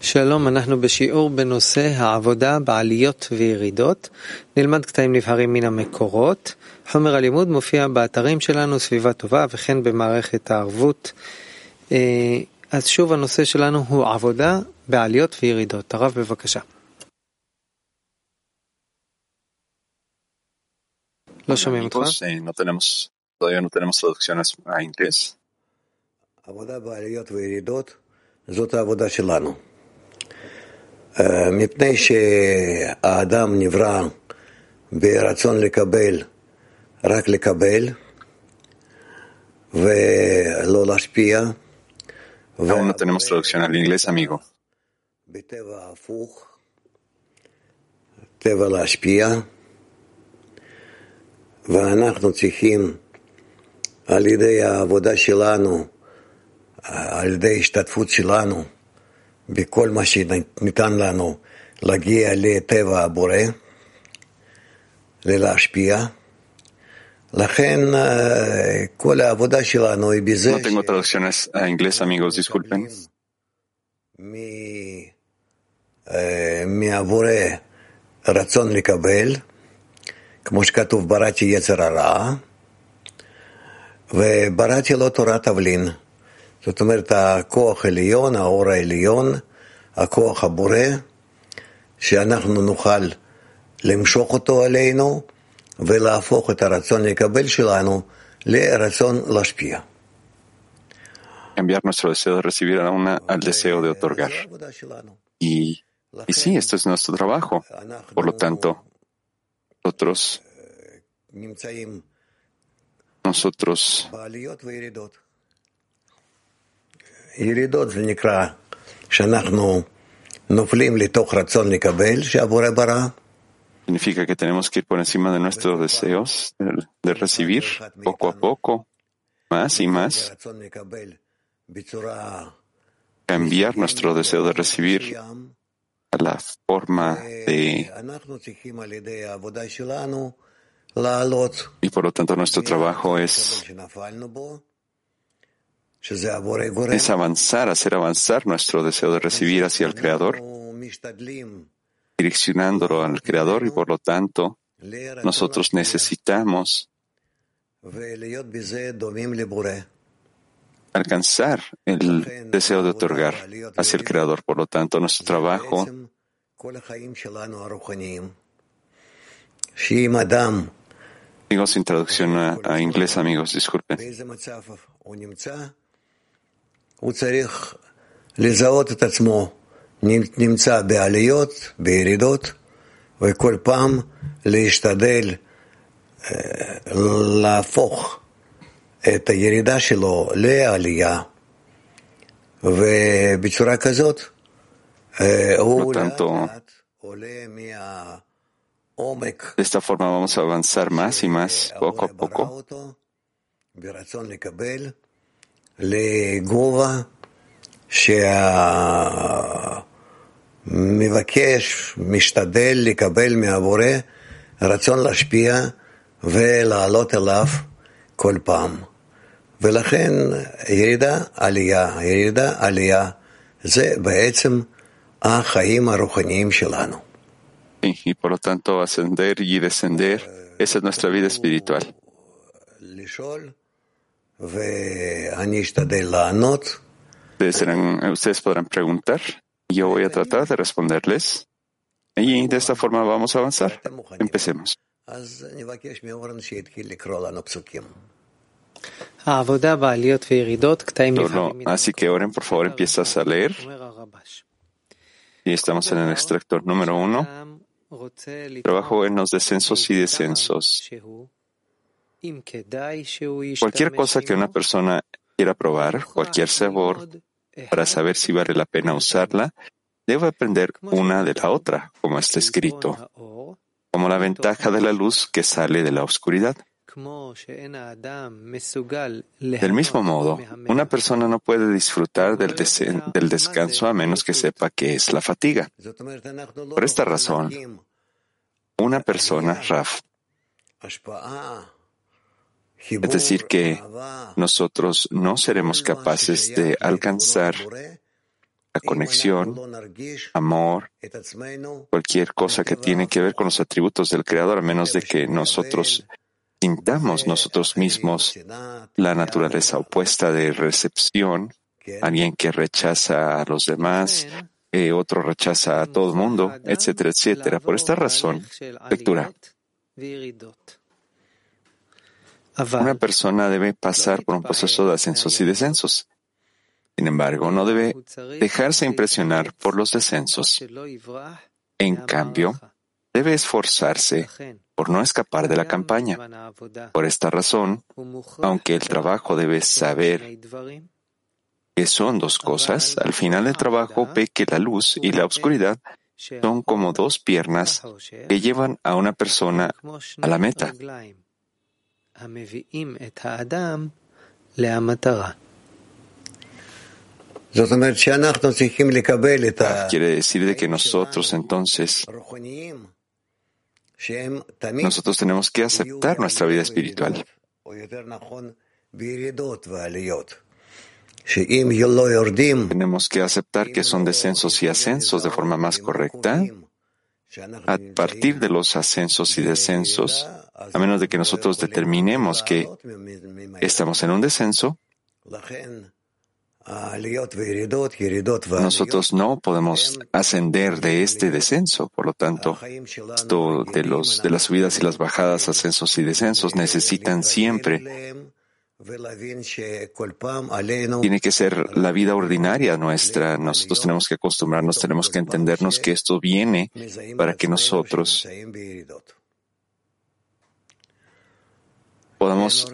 שלום, אנחנו בשיעור בנושא העבודה בעליות וירידות. נלמד קטעים נבחרים מן המקורות. חומר הלימוד מופיע באתרים שלנו, סביבה טובה, וכן במערכת הערבות. אז שוב הנושא שלנו הוא עבודה בעליות וירידות. הרב, בבקשה. לא שומעים אותך. no tenemos, todavía no tenemos traducciones a inglés. עבודה בעליות וירידות זאת העבודה שלנו. מפני שהאדם נברא ברצון לקבל, רק לקבל, ולא להשפיע. Aún no tenemos traducción al inglés, amigo. טבע להשפיע, ואנחנו צריכים על ידי העבודה שלנו, על ידי השתתפות שלנו, בכל מה שניתן לנו, להגיע לטבע הבורא, ולהשפיע. לכן כל העבודה שלנו היא בזה No tengo traducciones a inglés, amigos, disculpen. מהבורא רצון לקבל, כמו שכתוב, בראתי יצר הרע, ובראתי לו תורת תבלין. זאת אומרת, הכוח העליון, האור העליון, הכוח הבורא, שאנחנו נוכל למשוך אותו עלינו ולהפוך את הרצון לקבל שלנו לרצון להשפיע. Enviar nuestro deseo de recibir a una al deseo de otorgar. Y, y sí, esto es nuestro trabajo. Por lo tanto, nosotros, nosotros ירידות זה נקרא שאנחנו נופלים לתוך רצון לקבל שהבורא ברא. significa que tenemos que ir por encima de nuestros deseos de, de recibir poco a poco, más y más, cambiar nuestro deseo de recibir a la forma de... Y por lo tanto nuestro trabajo es, es avanzar, hacer avanzar nuestro deseo de recibir hacia el Creador, direccionándolo al Creador y por lo tanto nosotros necesitamos alcanzar el deseo de otorgar hacia el Creador. Por lo tanto, nuestro trabajo Digo sin traducción a inglés, amigos, disculpen. הוא צריך לזהות את עצמו נמצא בעליות, בירידות, וכל פעם להשתדל להפוך את הירידה שלו לעלייה, ובצורה כזאת הוא לאט עולה מהעומק. De esta forma vamos a avanzar más y más, poco a poco. ברצון לקבל לגובה שהמבקש משתדל לקבל מהבורא רצון להשפיע ולעלות אליו כל פעם. ולכן ירידה, עלייה, ירידה, עלייה, זה בעצם החיים הרוחניים שלנו. Y por lo tanto, ascender y descender, esa es nuestra vida espiritual. Ustedes, podrán preguntar, yo voy a tratar de responderles y de esta forma vamos a avanzar. Empecemos. Así que oren, por favor, empiezas a leer. Y estamos en el extractor número uno. Trabajo en los descensos y descensos. Cualquier cosa que una persona quiera probar, cualquier sabor, para saber si vale la pena usarla, debe aprender una de la otra, como está escrito, como la ventaja de la luz que sale de la oscuridad. Del mismo modo, una persona no puede disfrutar del, descanso a menos que sepa qué es la fatiga. Por esta razón, una persona, Raf, es decir, que nosotros no seremos capaces de alcanzar la conexión, amor, cualquier cosa que tiene que ver con los atributos del Creador, a menos de que nosotros sintamos nosotros mismos la naturaleza opuesta de recepción, alguien que rechaza a los demás, eh, otro rechaza a todo el mundo, etcétera, etcétera. Por esta razón, lectura. Una persona debe pasar por un proceso de ascensos y descensos. Sin embargo, no debe dejarse impresionar por los descensos. En cambio, debe esforzarse por no escapar de la campaña. Por esta razón, aunque el trabajo debe saber que son dos cosas, al final del trabajo ve que la luz y la oscuridad son como dos piernas que llevan a una persona a la meta. Quiere decir de que nosotros entonces nosotros tenemos que aceptar nuestra vida espiritual. Tenemos que aceptar que son descensos y ascensos de forma más correcta. A partir de los ascensos y descensos, a menos de que nosotros determinemos que estamos en un descenso, nosotros no podemos ascender de este descenso. Por lo tanto, esto de, los, de las subidas y las bajadas, ascensos y descensos, necesitan siempre tiene que ser la vida ordinaria nuestra. Nosotros tenemos que acostumbrarnos, tenemos que entendernos que esto viene para que nosotros podamos,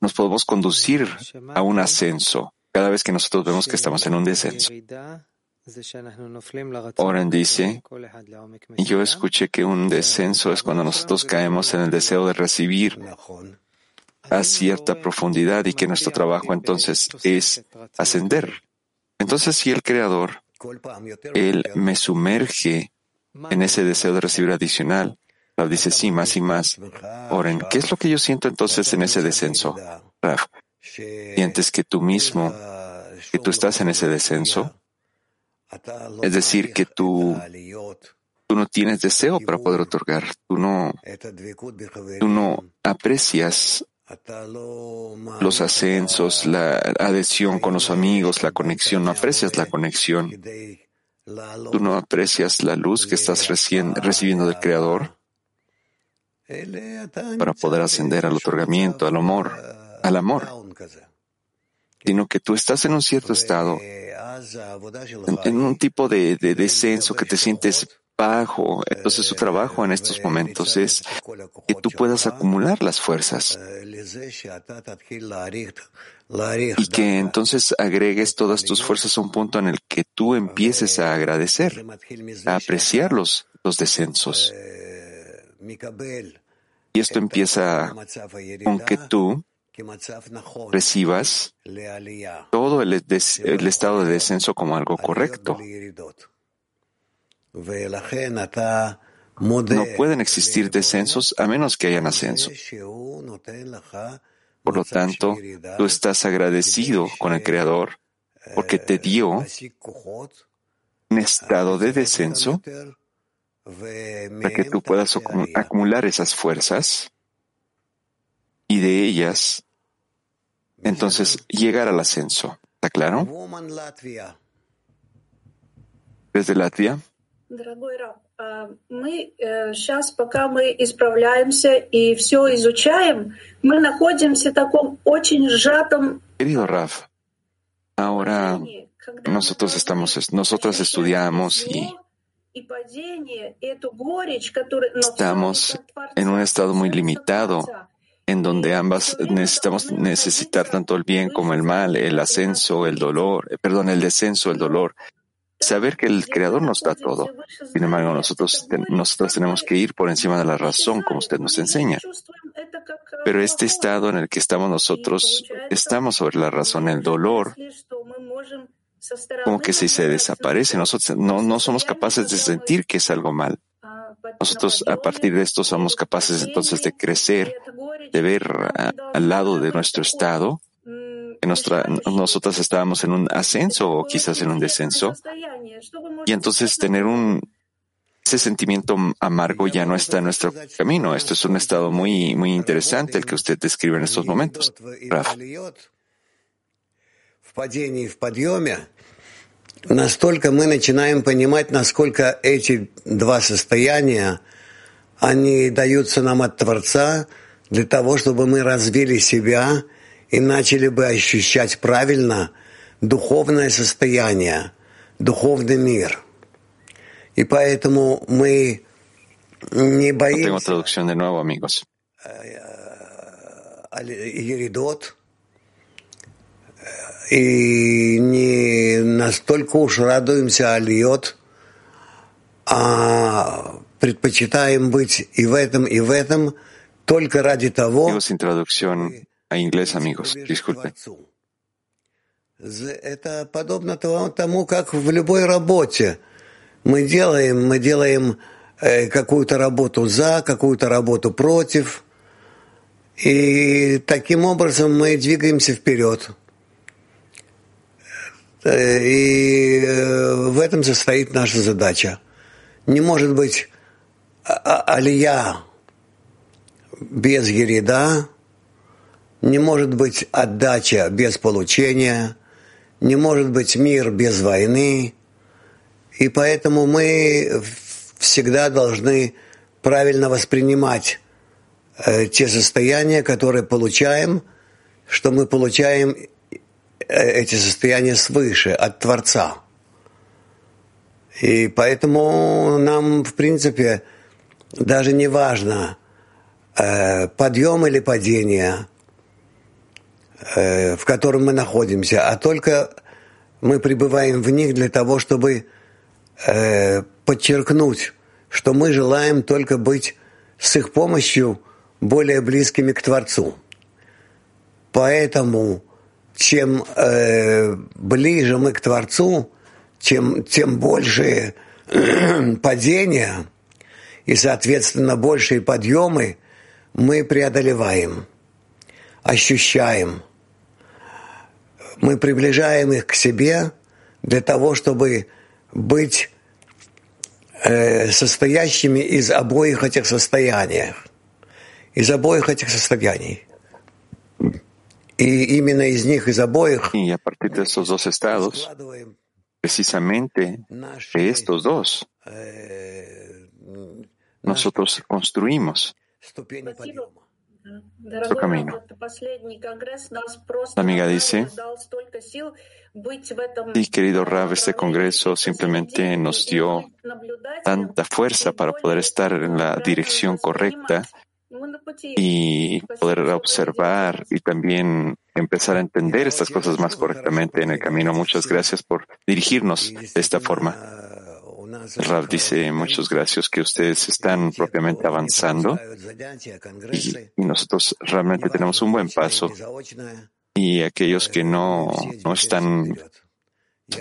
nos podemos conducir a un ascenso cada vez que nosotros vemos que estamos en un descenso. Oren dice, yo escuché que un descenso es cuando nosotros caemos en el deseo de recibir a cierta profundidad y que nuestro trabajo entonces es ascender. Entonces, si el Creador, Él me sumerge en ese deseo de recibir adicional, dice sí, más y más. Oren, ¿qué es lo que yo siento entonces en ese descenso? Raf, ¿sientes que tú mismo, que tú estás en ese descenso? Es decir, que tú, tú no tienes deseo para poder otorgar, tú no, tú no aprecias los ascensos, la adhesión con los amigos, la conexión, no aprecias la conexión. Tú no aprecias la luz que estás recibiendo del Creador para poder ascender al otorgamiento, al amor, al amor, sino que tú estás en un cierto estado, en, un tipo de, de descenso que te sientes bajo. Entonces su trabajo en estos momentos es que tú puedas acumular las fuerzas y que entonces agregues todas tus fuerzas a un punto en el que tú empieces a agradecer, a apreciar los, descensos. Y esto empieza con que tú recibas todo el, el estado de descenso como algo correcto. No pueden existir descensos a menos que hayan ascenso. Por lo tanto, tú estás agradecido con el Creador porque te dio un estado de descenso para que tú puedas acumular esas fuerzas y de ellas entonces llegar al ascenso. ¿Está claro? Desde Latvia. Дорогой Раб, мы сейчас, пока мы исправляемся и все изучаем, мы находимся в таком очень сжатом... Querido Raf, ahora nosotros estamos, nosotros estudiamos y estamos en un estado muy limitado en donde ambas necesitamos necesitar tanto el bien como el mal, el ascenso, el dolor, perdón, el descenso, el dolor, saber que el Creador nos da todo. Sin embargo, nosotros, nosotros tenemos que ir por encima de la razón, como usted nos enseña. Pero este estado en el que estamos nosotros, estamos sobre la razón, el dolor, como que si se desaparece, nosotros no, no somos capaces de sentir que es algo mal. Nosotros a partir de esto somos capaces entonces de crecer, de ver al lado de nuestro estado que nuestra, nosotras estábamos en un ascenso o quizás en un descenso. Y entonces tener un, ese sentimiento amargo ya no está en nuestro camino. Esto es un estado muy, muy interesante el que usted describe en estos momentos. Raf. настолько мы начинаем понимать, насколько эти два состояния, они даются нам от Творца для того, чтобы мы развили себя и начали бы ощущать правильно духовное состояние, духовный мир. И поэтому мы не боимся еридот, и не настолько уж радуемся алиот, а предпочитаем быть и в этом, и в этом только ради того, a inglés, amigos. Disculpen. Это подобно тому, как в любой работе. Мы делаем, мы делаем э, какую-то работу за, какую-то работу против. И таким образом мы двигаемся вперед. Э, и э, в этом состоит наша задача. Не может быть а, а, алия без ереда, не может быть отдача без получения, не может быть мир без войны. И поэтому мы всегда должны правильно воспринимать э, те состояния, которые получаем, что мы получаем э, эти состояния свыше, от Творца. И поэтому нам, в принципе, даже не важно, э, подъем или падение – в котором мы находимся, а только мы пребываем в них для того, чтобы э, подчеркнуть, что мы желаем только быть с их помощью более близкими к Творцу. Поэтому чем э, ближе мы к Творцу, чем, тем больше падения и, соответственно, большие подъемы мы преодолеваем, ощущаем – мы приближаем их к себе для того, чтобы быть э, состоящими из обоих этих состояний. Из обоих этих состояний. Y именно из них, из обоих, y a partir de estos dos estados, precisamente de estos dos, nosotros construimos su camino. La amiga dice, sí, querido Rav, este congreso simplemente nos dio tanta fuerza para poder estar en la dirección correcta y poder observar y también empezar a entender estas cosas más correctamente en el camino. Muchas gracias por dirigirnos de esta forma. Rav dice, muchas gracias que ustedes están propiamente avanzando y, nosotros realmente tenemos un buen paso y aquellos que no, no están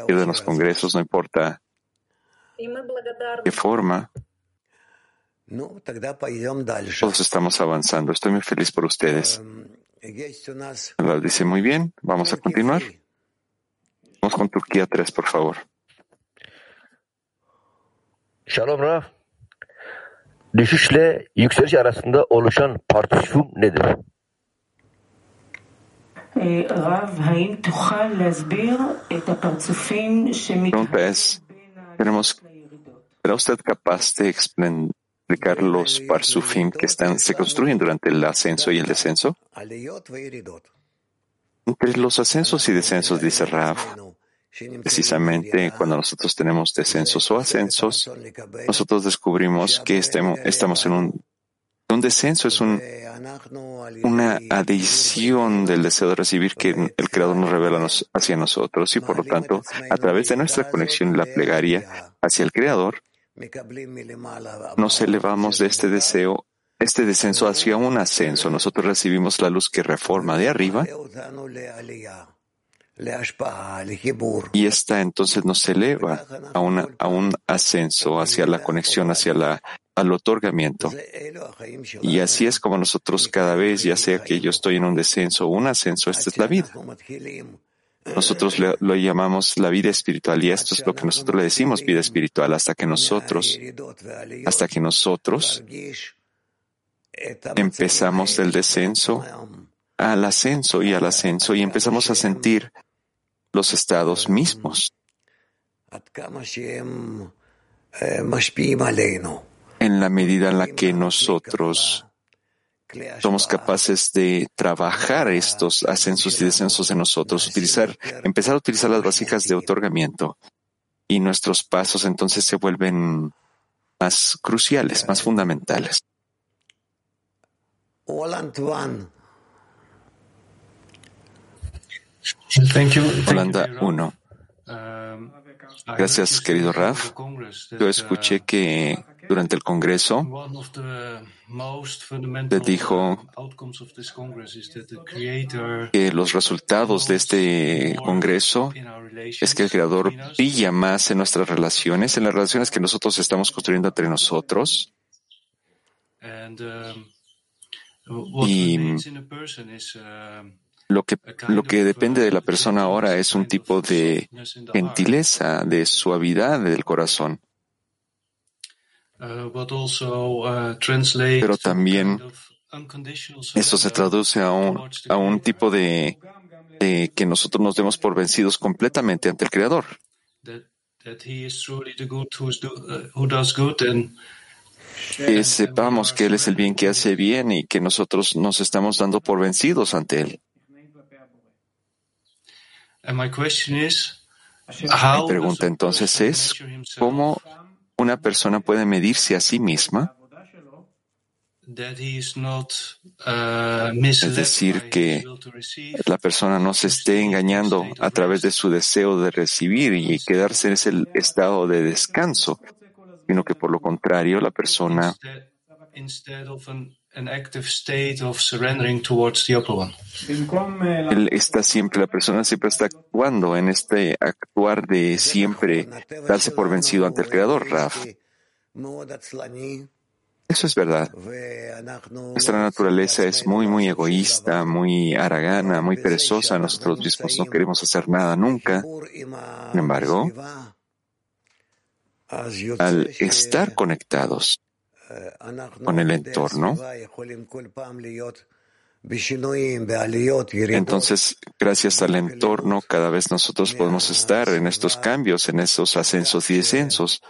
en los congresos, no importa qué forma, todos estamos avanzando. Estoy muy feliz por ustedes. Dice, muy bien, vamos a continuar. Vamos con Turquía 3, por favor. Shalom Rav. Düşüşle yükseliş arasında oluşan partisifum nedir? Pregunta es, tenemos, ¿será usted capaz de explicar los parsufim que están, se construyen durante el ascenso y el descenso? Entre los ascensos y descensos, dice Rav, Precisamente cuando nosotros tenemos descensos o ascensos, nosotros descubrimos que estamos en un, descenso, es un, una adición del deseo de recibir que el Creador nos revela hacia nosotros y por lo tanto, a través de nuestra conexión y la plegaria hacia el Creador, nos elevamos de este deseo este descenso hacia un ascenso. Nosotros recibimos la luz que reforma de arriba y esta entonces nos eleva a, una, a un ascenso hacia la conexión, hacia la al otorgamiento. Y así es como nosotros cada vez, ya sea que yo estoy en un descenso o un ascenso, esta es la vida. Nosotros lo, llamamos la vida espiritual y esto es lo que nosotros le decimos vida espiritual hasta que nosotros, hasta que nosotros empezamos el descenso al ascenso y al ascenso y empezamos a sentir los estados mismos en la medida en la que nosotros somos capaces de trabajar estos ascensos y descensos en nosotros, utilizar, empezar a utilizar las básicas de otorgamiento y nuestros pasos entonces se vuelven más cruciales, más fundamentales. Holanda 1. Gracias, querido Raf. Yo escuché que durante el Congreso te dijo que los resultados de este Congreso es que el Creador brilla más en nuestras relaciones, en las relaciones que nosotros estamos construyendo entre nosotros. Y lo que, lo que depende de la persona ahora es un tipo de gentileza, de suavidad del corazón. Pero también esto se traduce a un, a un tipo de, de que nosotros nos demos por vencidos completamente ante el Creador. Que sepamos que Él es el bien que hace bien y que nosotros nos estamos dando por vencidos ante Él. Mi pregunta entonces es, ¿cómo una persona puede medirse a sí misma? Es decir, que la persona no se esté engañando a través de su deseo de recibir y quedarse en ese estado de descanso, sino que por lo contrario la persona él está siempre, la persona siempre está actuando en este actuar de siempre darse por vencido ante el Creador, Raf. Eso es verdad. Nuestra naturaleza es muy, muy egoísta, muy aragana, muy perezosa. Nosotros mismos no queremos hacer nada nunca. Sin embargo, al estar conectados con el entorno, entonces, gracias al entorno, cada vez nosotros podemos estar en estos cambios, en esos ascensos y descensos.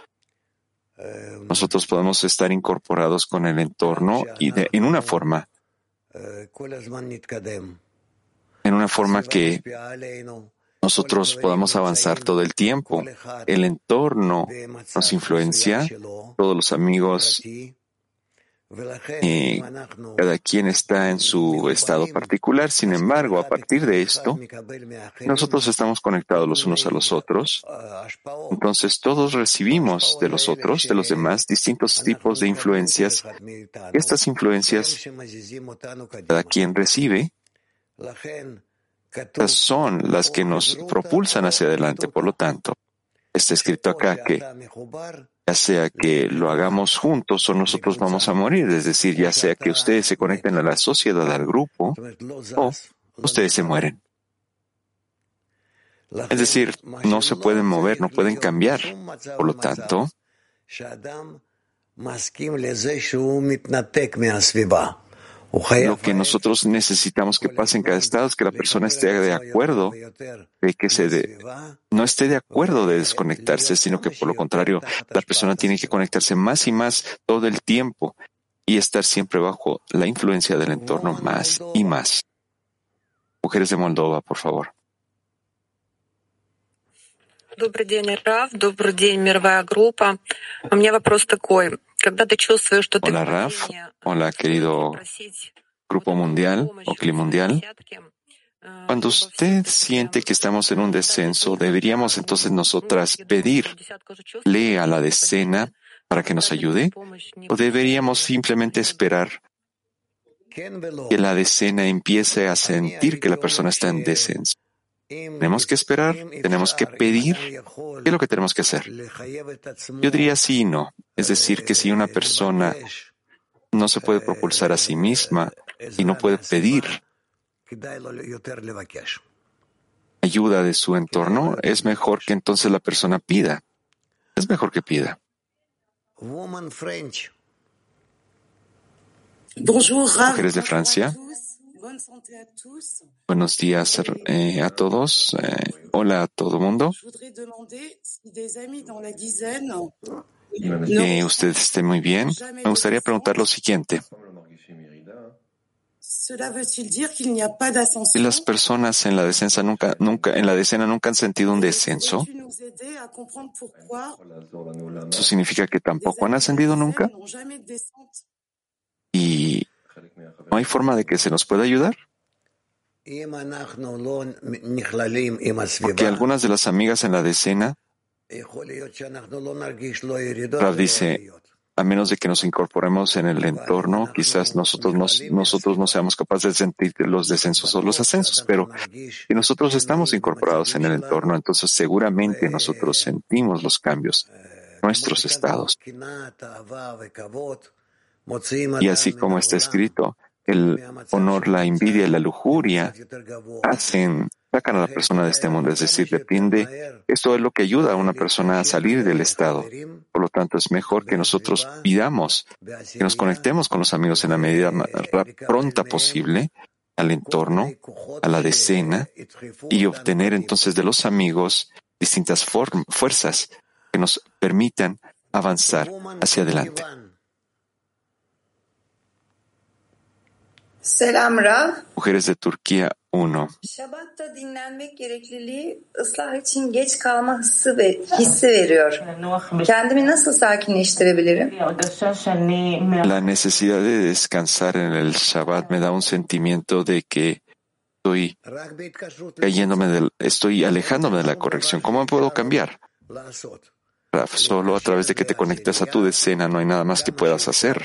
Nosotros podemos estar incorporados con el entorno y de, en una forma, en una forma que nosotros podamos avanzar todo el tiempo. El entorno nos influencia, todos los amigos, y cada quien está en su estado particular. Sin embargo, a partir de esto, nosotros estamos conectados los unos a los otros. Entonces, todos recibimos de los otros, de los demás, distintos tipos de influencias. Estas influencias, cada quien recibe, son las que nos propulsan hacia adelante. Por lo tanto, está escrito acá que ya sea que lo hagamos juntos o nosotros vamos a morir, es decir, ya sea que ustedes se conecten a la sociedad, al grupo, o ustedes se mueren. Es decir, no se pueden mover, no pueden cambiar. Por lo tanto, lo que nosotros necesitamos que pase en cada estado es que la persona esté de acuerdo, de que se no esté de acuerdo de desconectarse, sino que por lo contrario, la persona tiene que conectarse más y más todo el tiempo y estar siempre bajo la influencia del entorno más y más. Mujeres de Moldova, por favor. Добрый день, Раф. Добрый день, мировая группа. У меня вопрос такой. Hola Raf, hola querido Grupo Mundial o Clima Mundial. Cuando usted siente que estamos en un descenso, ¿deberíamos entonces nosotras pedirle a la decena para que nos ayude? ¿O deberíamos simplemente esperar que la decena empiece a sentir que la persona está en descenso? Tenemos que esperar, tenemos que pedir. ¿Qué es lo que tenemos que hacer? Yo diría sí y no. Es decir, que si una persona no se puede propulsar a sí misma y no puede pedir ayuda de su entorno, es mejor que entonces la persona pida. Es mejor que pida. Mujeres de Francia. Buenos días eh, a todos. Eh, hola a todo mundo. Que usted esté muy bien. Me gustaría preguntar lo siguiente. ¿Y las personas en la descensa nunca, nunca, en la decena nunca han sentido un descenso? ¿Eso significa que tampoco han ascendido nunca? ¿Y no hay forma de que se nos pueda ayudar? Porque algunas de las amigas en la decena, Rav dice, a menos de que nos incorporemos en el entorno, quizás nosotros, nosotros no seamos capaces de sentir los descensos o los ascensos, pero si nosotros estamos incorporados en el entorno, entonces seguramente nosotros sentimos los cambios, nuestros estados. Y así como está escrito, el honor, la envidia y la lujuria hacen, sacan a la persona de este mundo. Es decir, depende, esto es lo que ayuda a una persona a salir del estado. Por lo tanto, es mejor que nosotros pidamos, que nos conectemos con los amigos en la medida más pronta posible al entorno, a la decena, y obtener entonces de los amigos distintas fuerzas que nos permitan avanzar hacia adelante. Selam Rav. Mujeres de Turquía 1. Şabatta dinlenmek gerekliliği ıslah için geç kalma hissi, ve, hissi veriyor. Kendimi nasıl sakinleştirebilirim? La necesidad de descansar en el Shabbat me da un sentimiento de que estoy cayéndome del, estoy alejándome de la corrección. ¿Cómo puedo cambiar? Raf, solo a través de que te conectas a tu decena no hay nada más que puedas hacer.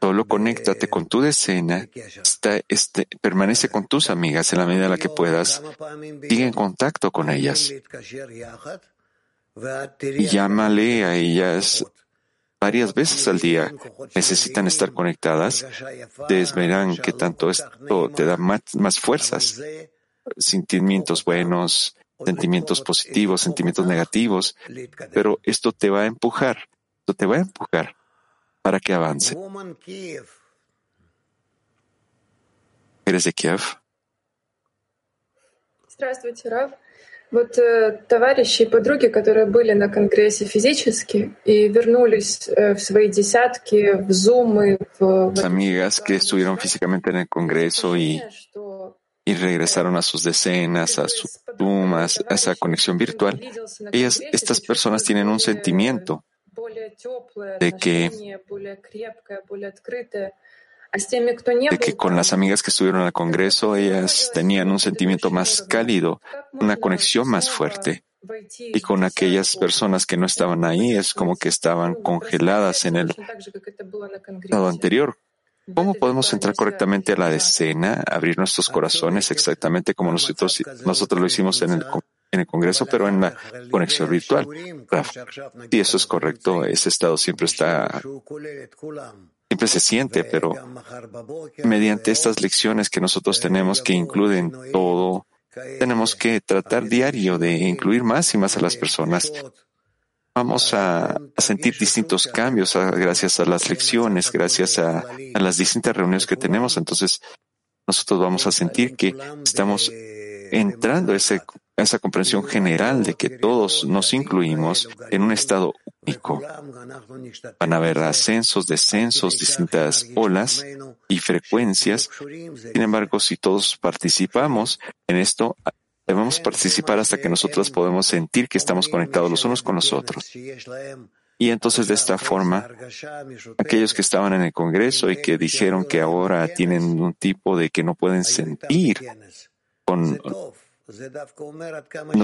Solo conéctate con tu decena, este, permanece con tus amigas en la medida en la que puedas, sigue en contacto con ellas. Llámale a ellas varias veces al día. Necesitan estar conectadas. Ustedes verán que tanto esto te da más fuerzas, sentimientos buenos, sentimientos positivos, sentimientos negativos, pero esto te va a empujar, esto te va a empujar para que avance. ¿Eres de Kiev? Здравствуйте, Рав. Вот э, товарищи и подруги, которые были на конгрессе физически и вернулись э, в свои десятки, в зумы, в... Amigas que estuvieron físicamente en el congreso y, y regresaron a sus decenas, a sus tumas, a esa conexión virtual, ellas, estas personas tienen un sentimiento de que, de que con las amigas que estuvieron al Congreso, ellas tenían un sentimiento más cálido, una conexión más fuerte. Y con aquellas personas que no estaban ahí, es como que estaban congeladas en el estado anterior. ¿Cómo podemos entrar correctamente a la decena, abrir nuestros corazones exactamente como nosotros, nosotros lo hicimos en el en el Congreso, pero en la conexión virtual. Si eso es correcto, ese estado siempre está, siempre se siente, pero mediante estas lecciones que nosotros tenemos que incluyen todo, tenemos que tratar diario de incluir más y más a las personas. Vamos a, sentir distintos cambios gracias a las lecciones, gracias a, a las distintas reuniones que tenemos. Entonces, nosotros vamos a sentir que estamos entrando a esa comprensión general de que todos nos incluimos en un estado único. Van a haber ascensos, descensos, distintas olas y frecuencias. Sin embargo, si todos participamos en esto, debemos participar hasta que nosotros podemos sentir que estamos conectados los unos con los otros. Y entonces de esta forma, aquellos que estaban en el Congreso y que dijeron que ahora tienen un tipo de que no pueden sentir no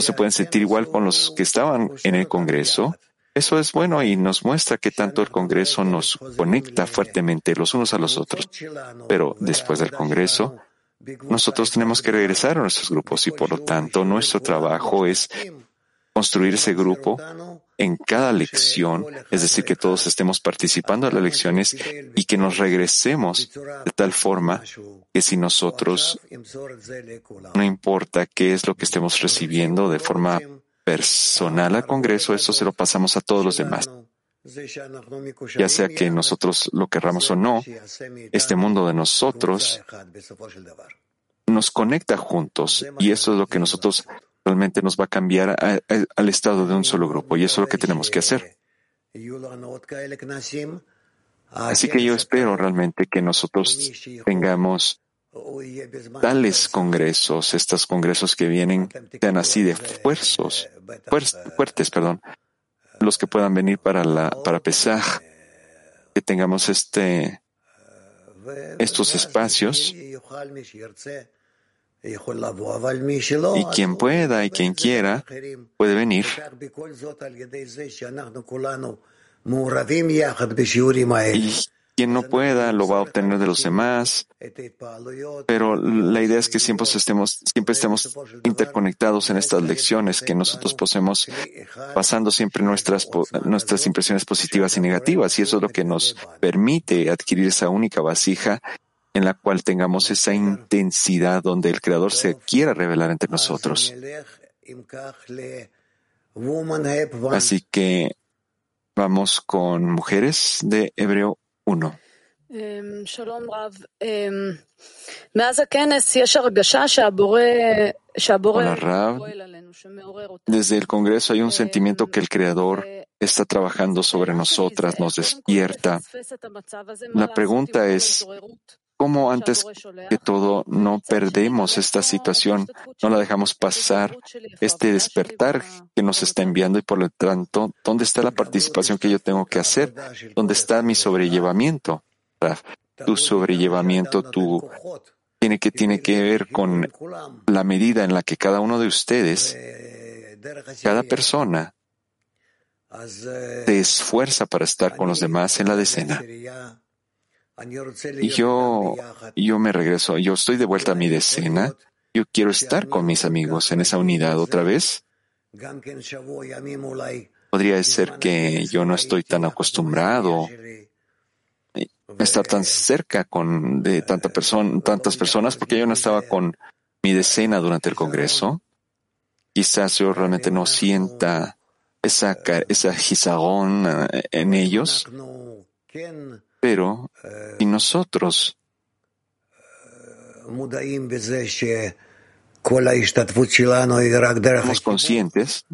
se pueden sentir igual con los que estaban en el Congreso. Eso es bueno y nos muestra que tanto el Congreso nos conecta fuertemente los unos a los otros. Pero después del Congreso, nosotros tenemos que regresar a nuestros grupos y por lo tanto nuestro trabajo es construir ese grupo en cada lección, es decir, que todos estemos participando en las lecciones y que nos regresemos de tal forma que si nosotros, no importa qué es lo que estemos recibiendo de forma personal al Congreso, eso se lo pasamos a todos los demás. Ya sea que nosotros lo querramos o no, este mundo de nosotros nos conecta juntos y eso es lo que nosotros realmente nos va a cambiar al estado de un solo grupo y eso es lo que tenemos que hacer. Así que yo espero realmente que nosotros tengamos tales congresos, estos congresos que vienen, sean así de fuerzos, fuertes, perdón, los que puedan venir para la, para Pesaj, que tengamos este, estos espacios y quien pueda y quien quiera puede venir. Y quien no pueda lo va a obtener de los demás. Pero la idea es que siempre estemos, siempre estemos interconectados en estas lecciones, que nosotros posemos pasando siempre nuestras, nuestras impresiones positivas y negativas. Y eso es lo que nos permite adquirir esa única vasija en la cual tengamos esa intensidad donde el Creador se quiera revelar entre nosotros. Así que vamos con mujeres de Hebreo 1. Hola Rav. Desde el Congreso hay un sentimiento que el Creador está trabajando sobre nosotras, nos despierta. La pregunta es, ¿Cómo antes que todo no perdemos esta situación, no la dejamos pasar, este despertar que nos está enviando y por lo tanto, ¿dónde está la participación que yo tengo que hacer? ¿Dónde está mi sobrellevamiento? Tu sobrellevamiento, tu tiene que, tiene que ver con la medida en la que cada uno de ustedes, cada persona, se esfuerza para estar con los demás en la decena. Y yo, yo me regreso, yo estoy de vuelta a mi decena. Yo quiero estar con mis amigos en esa unidad otra vez. Podría ser que yo no estoy tan acostumbrado a estar tan cerca con de tanta persona, tantas personas porque yo no estaba con mi decena durante el Congreso. Quizás yo realmente no sienta esa, esa eh, en ellos. Pero si nosotros somos conscientes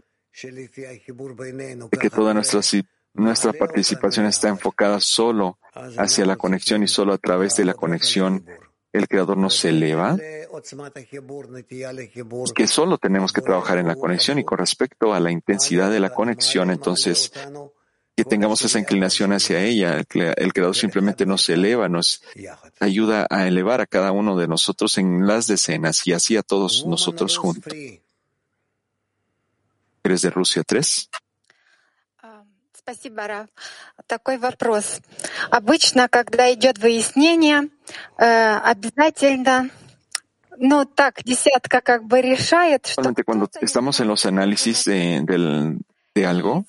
de que toda nuestra, nuestra participación está enfocada solo hacia la conexión y solo a través de la conexión el Creador nos eleva, que solo tenemos que trabajar en la conexión y con respecto a la intensidad de la conexión, entonces que tengamos esa inclinación hacia ella. El, Creador simplemente nos eleva, nos ayuda a elevar a cada uno de nosotros en las decenas y así a todos nosotros juntos. ¿Eres de Rusia 3? Спасибо, Раф. Такой вопрос. Обычно, когда идет выяснение, обязательно, ну так, десятка как бы решает, что... Cuando estamos en los análisis de, de, de algo,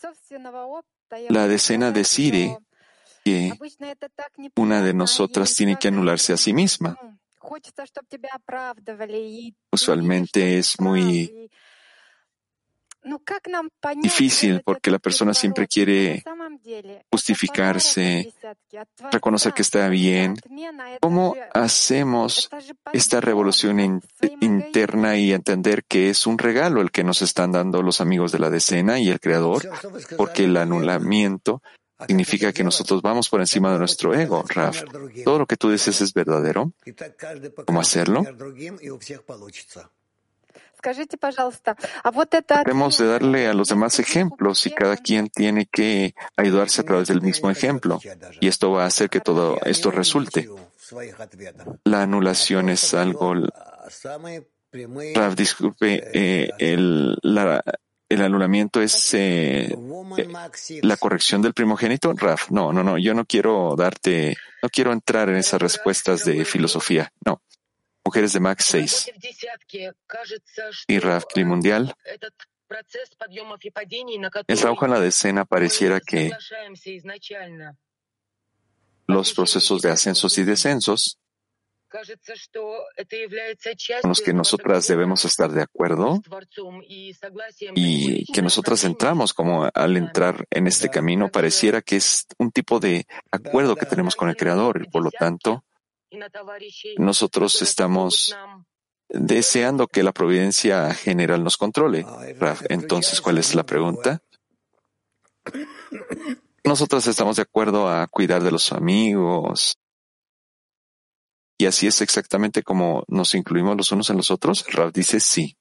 la decena decide que una de nosotras tiene que anularse a sí misma. Usualmente es muy difícil porque la persona siempre quiere justificarse, reconocer que está bien. ¿Cómo hacemos esta revolución interna y entender que es un regalo el que nos están dando los amigos de la decena y el creador? Porque el anulamiento significa que nosotros vamos por encima de nuestro ego, Raf. Todo lo que tú dices es verdadero. ¿Cómo hacerlo? Debemos de darle a los demás ejemplos y cada quien tiene que ayudarse a través del mismo ejemplo. Y esto va a hacer que todo esto resulte. La anulación es algo. Rav, disculpe, eh, el, el anulamiento es eh, la corrección del primogénito. Raf, no, no, no, yo no quiero darte, no quiero entrar en esas respuestas de filosofía. No. Mujeres de Max 6. Y Raf Mundial. El trabajo en la decena pareciera que los procesos de ascensos y descensos con los que nosotras debemos estar de acuerdo y que nosotras entramos como al entrar en este camino pareciera que es un tipo de acuerdo que tenemos con el Creador y por lo tanto nosotros estamos deseando que la providencia general nos controle. Entonces, ¿cuál es la pregunta? Nosotros estamos de acuerdo a cuidar de los amigos. Y así es exactamente como nos incluimos los unos en los otros. Rav dice sí.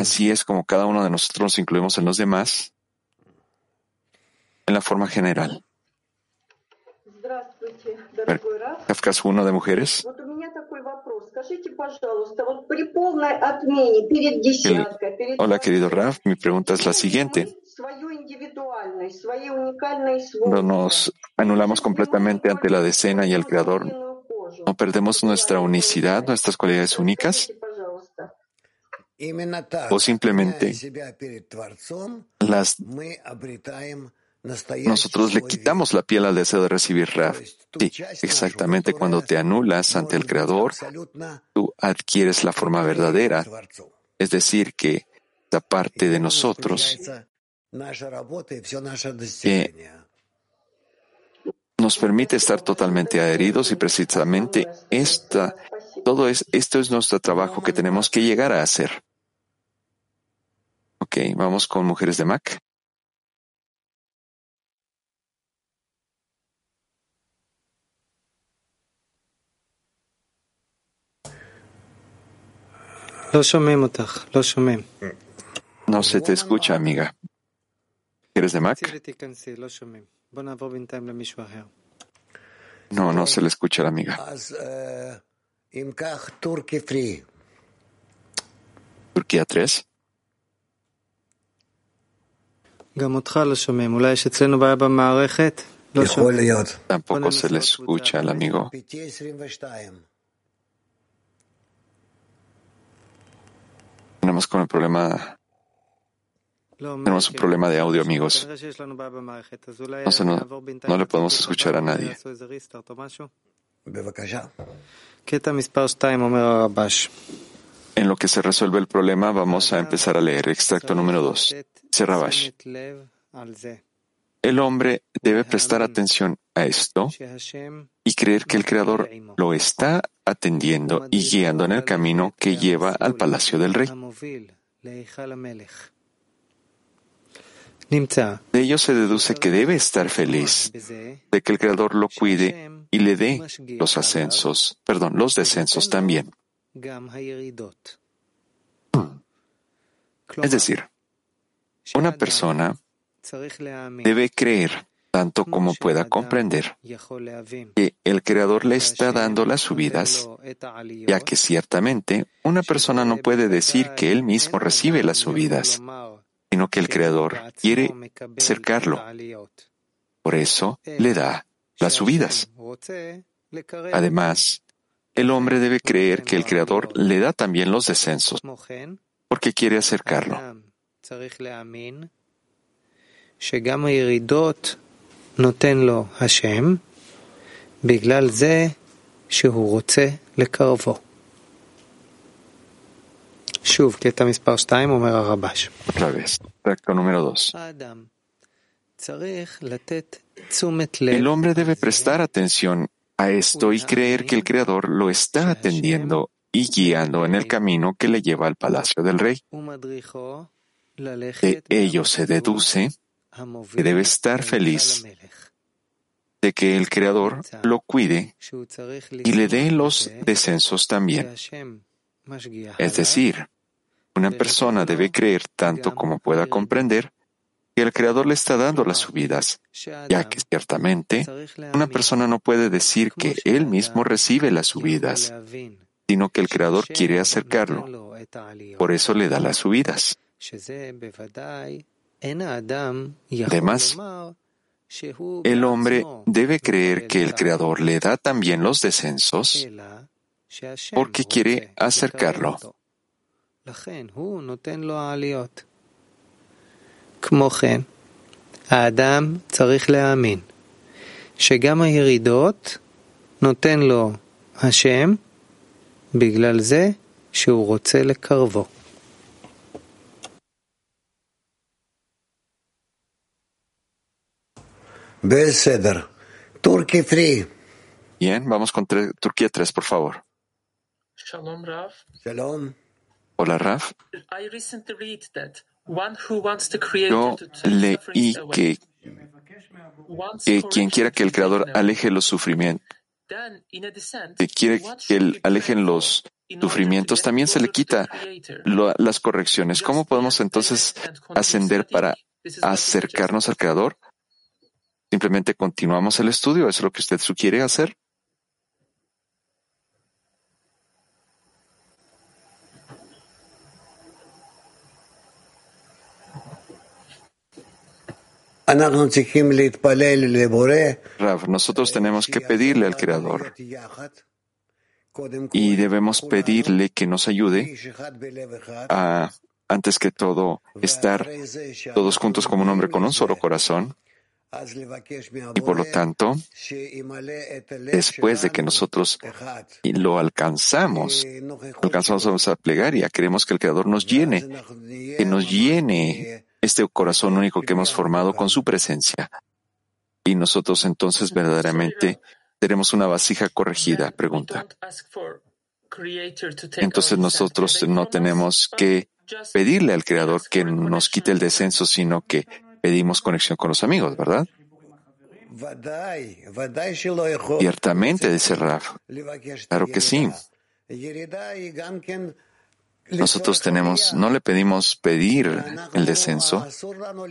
Así es como cada uno de nosotros nos incluimos en los demás en la forma general. Kafkas uno de mujeres. hola, querido Raf. Mi pregunta es la siguiente. Cuando nos anulamos completamente ante la decena y el Creador, ¿no perdemos nuestra unicidad, nuestras cualidades únicas? ¿O simplemente las nosotros le quitamos la piel al deseo de recibir Raf. Sí, exactamente cuando te anulas ante el Creador, tú adquieres la forma verdadera. Es decir, que esta parte de nosotros que nos permite estar totalmente adheridos y precisamente esta, todo es, esto es nuestro trabajo que tenemos que llegar a hacer. Ok, vamos con mujeres de Mac. No se te escucha, amiga. ¿Eres de Mac? No, no se le escucha a la amiga. Turquía 3. Tampoco se le escucha al amigo. Tenemos con el problema. Tenemos un problema de audio, amigos. No, no le podemos escuchar a nadie. En lo que se resuelve el problema, vamos a empezar a leer extracto número 2. Rabash. El hombre debe prestar atención a esto y creer que el Creador lo está atendiendo y guiando en el camino que lleva al palacio del rey. De ello se deduce que debe estar feliz de que el Creador lo cuide y le dé los ascensos, perdón, los descensos también. Es decir, una persona debe creer tanto como pueda comprender que el Creador le está dando las subidas, ya que ciertamente una persona no puede decir que él mismo recibe las subidas, sino que el Creador quiere acercarlo. Por eso le da las subidas. Además, el hombre debe creer que el Creador le da también los descensos, porque quiere acercarlo. Otra vez, tracto número 2. El hombre debe prestar atención a esto y creer que el Creador lo está atendiendo y guiando en el camino que le lleva al palacio del rey. De ello se deduce que debe estar feliz de que el Creador lo cuide y le dé los descensos también. Es decir, una persona debe creer tanto como pueda comprender que el Creador le está dando las subidas, ya que ciertamente una persona no puede decir que él mismo recibe las subidas, sino que el Creador quiere acercarlo. Por eso le da las subidas. Además, el hombre debe creer que el Creador le da también los descensos porque quiere acercarlo. כמו כן, האדם צריך להאמין שגם הירידות נותן לו השם בגלל זה שהוא רוצה לקרבו. בסדר. טורקי 3. Bien, vamos con Turquía 3, por favor. Shalom, Rav. Shalom. Hola, Raf. I recently read that Yo leí que, que quien quiera que el Creador aleje los sufrimientos, que quiere que alejen los sufrimientos, también se le quita lo- las correcciones. ¿Cómo podemos entonces ascender para acercarnos al. Creador? Simplemente continuamos el estudio. ¿Eso es lo que usted sugiere hacer? Rav, nosotros tenemos que pedirle al Creador. y debemos pedirle que nos ayude a, antes que todo, estar todos juntos como un hombre con un solo corazón. Y por lo tanto, después de que nosotros lo alcanzamos, alcanzamos a plegaria, queremos que el Creador nos llene, que nos llene este corazón único que hemos formado con su presencia. Y nosotros entonces verdaderamente tenemos una vasija corregida, pregunta. Entonces nosotros no tenemos que pedirle al Creador que nos quite el descenso, sino que pedimos conexión con los amigos, ¿verdad? Ciertamente, dice Raf. Claro que sí. Nosotros tenemos, no le pedimos pedir el descenso,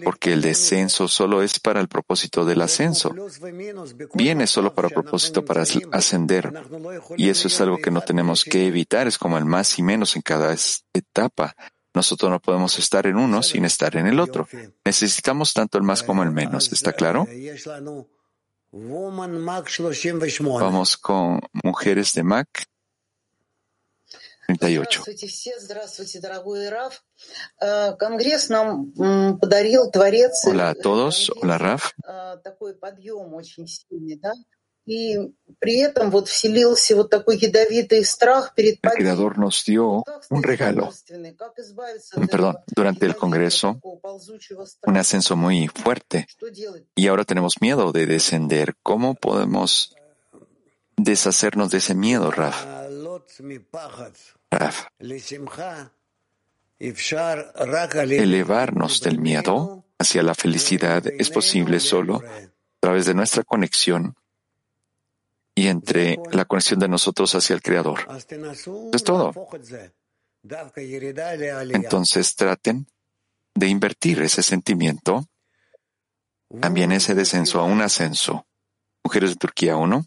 porque el descenso solo es para el propósito del ascenso. Viene solo para propósito para ascender. Y eso es algo que no tenemos que evitar, es como el más y menos en cada etapa. Nosotros no podemos estar en uno sin estar en el otro. Necesitamos tanto el más como el menos. ¿Está claro? Vamos con mujeres de Mac 38. Hola a todos, hola Raf. El creador nos dio un regalo, perdón, durante el Congreso, un ascenso muy fuerte y ahora tenemos miedo de descender. ¿Cómo podemos deshacernos de ese miedo, Raf? Elevarnos del miedo hacia la felicidad es posible solo a través de nuestra conexión y entre la conexión de nosotros hacia el Creador. Es todo. Entonces traten de invertir ese sentimiento, también ese descenso a un ascenso. Mujeres de Turquía 1.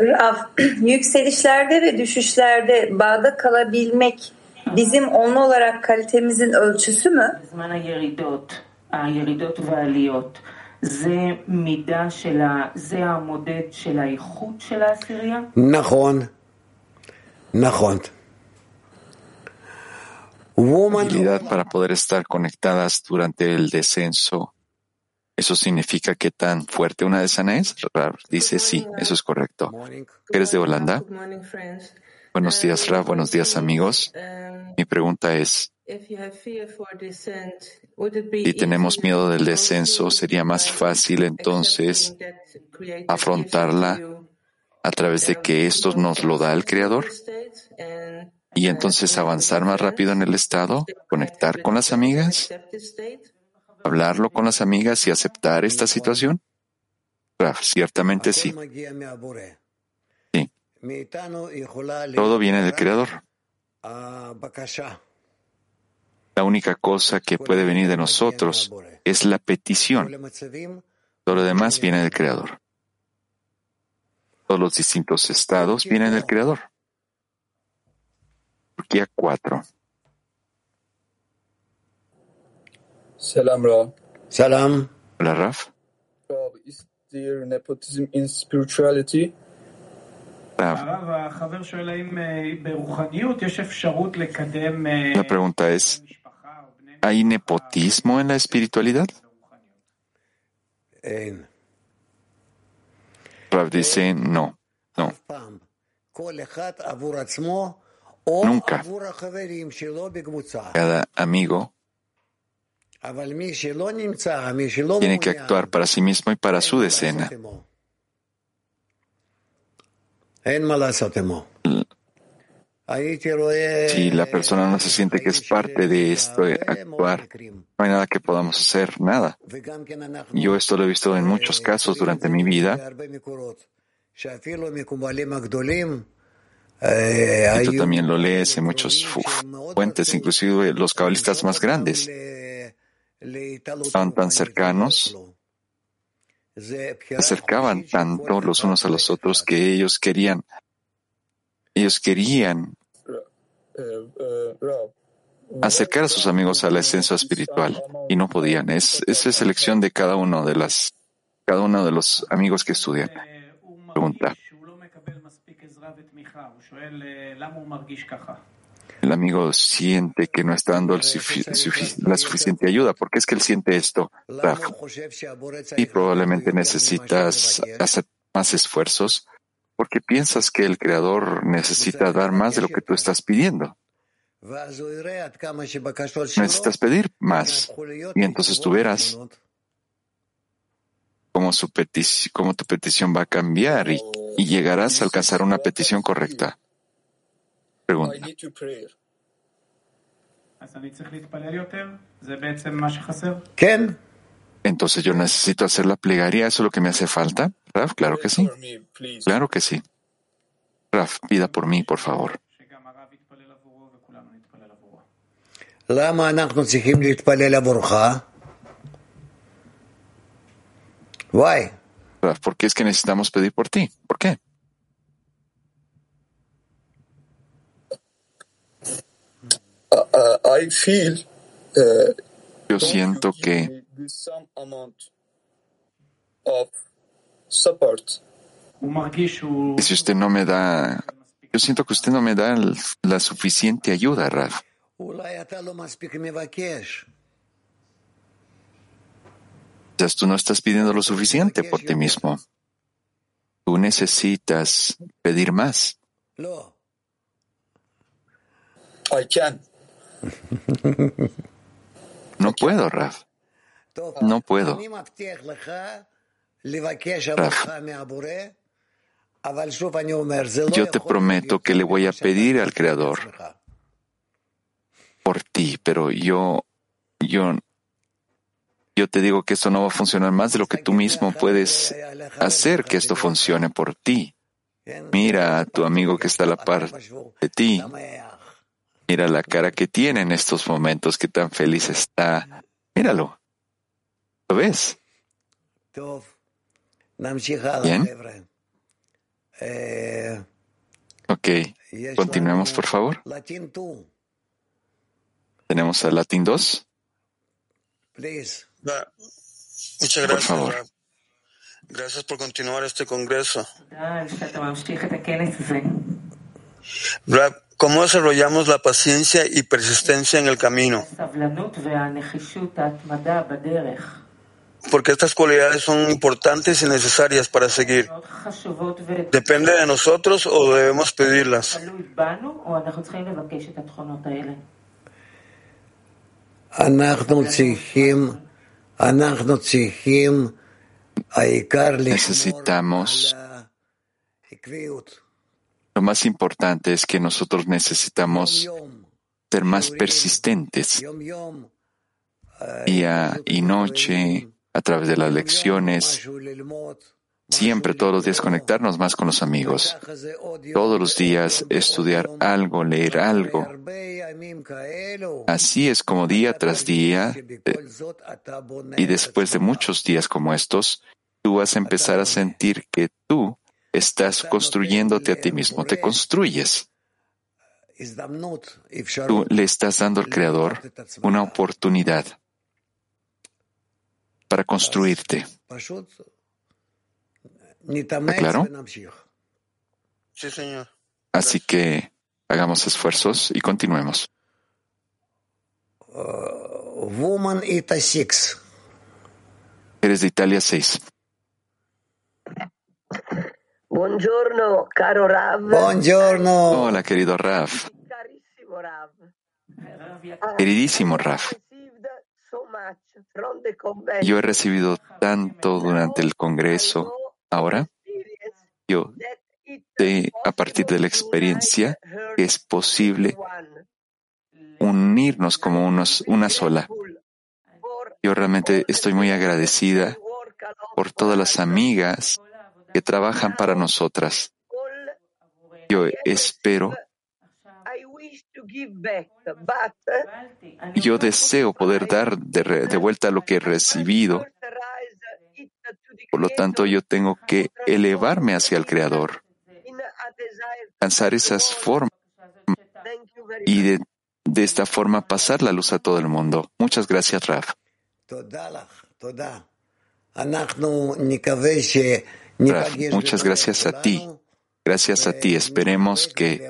Rav, yükselişlerde ve düşüşlerde bağda kalabilmek bizim onlu olarak kalitemizin ölçüsü mü? בזמן הירידות, הירידות והעליות, זה מידה של ה... זה המודד של האיכות של העשירייה? נכון, נכון. Woman, Habilidad para poder estar conectadas durante el descenso. ¿Eso significa que tan fuerte una de sana es? Rab dice sí, eso es correcto. ¿Eres de Holanda? Friends. Buenos días, Rab. Buenos días, amigos. Um, Mi pregunta es, si tenemos miedo del descenso, sería más fácil entonces afrontarla a través de que esto nos lo da el Creador y uh, entonces to avanzar más rápido en el estado, conectar con las amigas? hablarlo con las amigas y aceptar esta situación? Ah, ciertamente sí. Sí. Todo viene del Creador. La única cosa que puede venir de nosotros es la petición. Todo lo demás viene del Creador. Todos los distintos estados vienen del Creador. Turquía 4. Salam, Rav. Salam. Hola, Raf. is there nepotism in spirituality? La pregunta es, ¿hay nepotismo en la espiritualidad? Rav dice, no, no. Nunca. Cada amigo tiene que actuar para sí mismo y para su decena. Si la persona no se siente que es parte de esto, de actuar, no hay nada que podamos hacer, nada. Yo esto lo he visto en muchos casos durante mi vida. Esto también lo lees en muchos fuentes, inclusive los cabalistas más grandes estaban tan cercanos, se acercaban tanto los unos a los otros que ellos querían, ellos querían acercar a sus amigos a la esencia espiritual y no podían. Es, esa es elección de cada uno de las, cada uno de los amigos que estudian. Pregunta el amigo siente que no está dando la suficiente ayuda. ¿Por qué es que él siente esto? Raf? Y probablemente necesitas hacer más esfuerzos porque piensas que el Creador necesita dar más de lo que tú estás pidiendo. Necesitas pedir más y entonces tú verás cómo, tu petición va a cambiar y, y llegarás a alcanzar una petición correcta. Pregunta. need to pray. אז אני צריך להתפלל יותר? זה בעצם מה שחסר? כן, Entonces yo necesito hacer la plegaria. ¿Eso es lo que me hace falta? Raf, claro que sí. For me, please. Claro que sí. Raf, pida por mí, por favor. שגם הרב יתפלל עבורו וכולנו נתפלל עבורו. למה אנחנו צריכים להתפלל עבורך? Why? Raf, ¿por qué es que necesitamos pedir por ti? Yo siento que si usted no me da, yo siento que usted no me da la suficiente ayuda, Raf. Quizás tú no estás pidiendo lo suficiente por ti mismo. Tú necesitas pedir más. I can. No puedo, Raf. No puedo. Raf, yo te prometo que le voy a pedir al Creador por ti, pero yo, yo, yo te digo que esto no va a funcionar más de lo que tú mismo puedes hacer que esto funcione por ti. Mira a tu amigo que está a la par de ti. Mira la cara que tiene en estos momentos, qué tan feliz está. Míralo. ¿Lo ves? Bien. Ok. Continuemos, por favor. Tenemos a Latin 2. Muchas gracias. Por favor. Gracias por continuar este congreso. ¿cómo desarrollamos la paciencia y persistencia en el camino? Porque estas cualidades son importantes y necesarias para seguir. ¿Depende de nosotros o debemos pedirlas? Necesitamos lo más importante es que nosotros necesitamos ser más persistentes día y noche, a través de las lecciones, siempre todos los días conectarnos más con los amigos, todos los días estudiar algo, leer algo. Así es como día tras día, eh, y después de muchos días como estos, tú vas a empezar a sentir que tú estás construyéndote a ti mismo, te construyes. Tú le estás dando al Creador una oportunidad para construirte. ¿Está ¿Ah, claro? Sí, señor. Así que hagamos esfuerzos y continuemos. Woman Ita 6. Eres de Italia 6. Buongiorno, caro Rav. Buongiorno. Hola, querido Rav. Queridísimo Raf. So much from the convention. Yo he recibido tanto durante el Congreso. Ahora, yo sé a partir de la experiencia que es posible unirnos como unos, una sola. Yo realmente estoy muy agradecida por todas las amigas que trabajan para nosotras. Yo espero, yo deseo poder dar de, de vuelta lo que he recibido. Por lo tanto, yo tengo que elevarme hacia el Creador, alcanzar esas formas y de, de esta forma pasar la luz a todo el mundo. Muchas gracias, Raf. Muchas gracias a ti. Gracias a ti. Esperemos que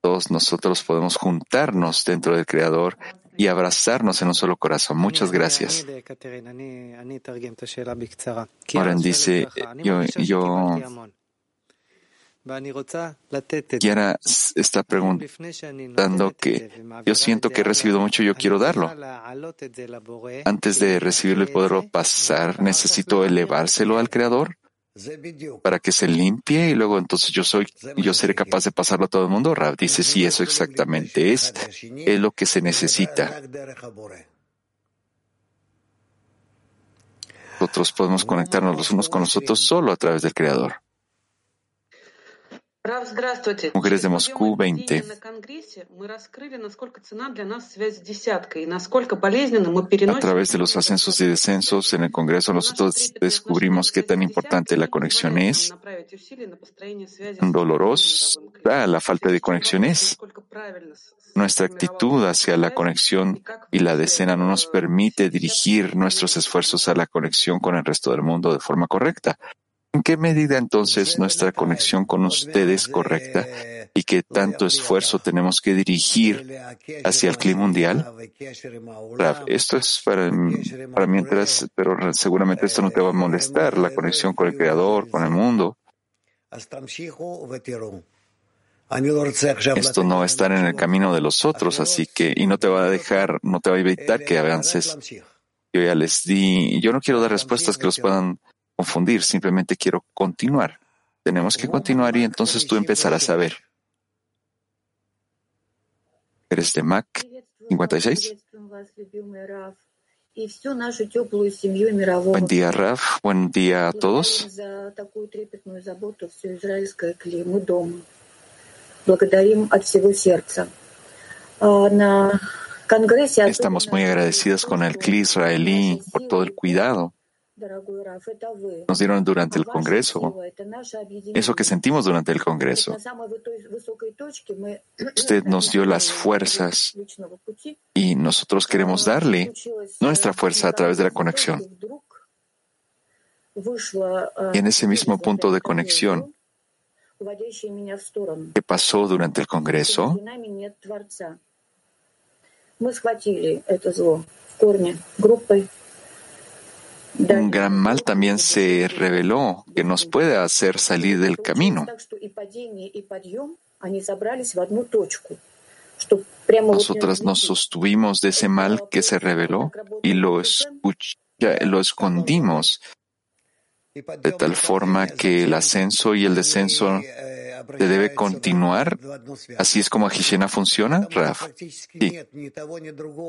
todos nosotros podamos juntarnos dentro del Creador y abrazarnos en un solo corazón. Muchas gracias. Oren dice, yo, yo Kiara está preguntando que yo siento que he recibido mucho, y yo quiero darlo. Antes de recibirlo y poderlo pasar, necesito elevárselo al Creador para que se limpie y luego entonces yo soy, yo seré capaz de pasarlo a todo el mundo. Rav dice, sí, eso exactamente es, es lo que se necesita. Nosotros podemos conectarnos los unos con los otros solo a través del Creador. Mujeres de Moscú 20. A través de los ascensos y descensos en el Congreso, nosotros descubrimos qué tan importante la conexión es, dolorosa ah, la falta de conexión es. Nuestra actitud hacia la conexión y la decena no nos permite dirigir nuestros esfuerzos a la conexión con el resto del mundo de forma correcta. ¿En qué medida entonces nuestra conexión con ustedes es correcta y qué tanto esfuerzo tenemos que dirigir hacia el clima mundial? Esto es para mientras, pero seguramente esto no te va a molestar, la conexión con el Creador, con el mundo. Esto no va a estar en el camino de los otros, así que, y no te va a dejar, no te va a evitar que avances. Yo ya les di, yo no quiero dar respuestas que los puedan confundir, simplemente quiero continuar. Tenemos que continuar y entonces tú empezarás a ver. Eres de Mac 56. Buen día, Raf. Buen día a todos. Estamos muy agradecidos con el CLI israelí por todo el cuidado nos dieron durante el Congreso, eso que sentimos durante el Congreso. Usted nos dio las fuerzas y nosotros queremos darle nuestra fuerza a través de la conexión. Y en ese mismo punto de conexión que pasó durante el Congreso, un gran mal también se reveló que nos puede hacer salir del camino. Nosotras nos sostuvimos de ese mal que se reveló y lo, escondimos de tal forma que el ascenso y el descenso debe continuar. Así es como Ajishena funciona, Raf. Sí.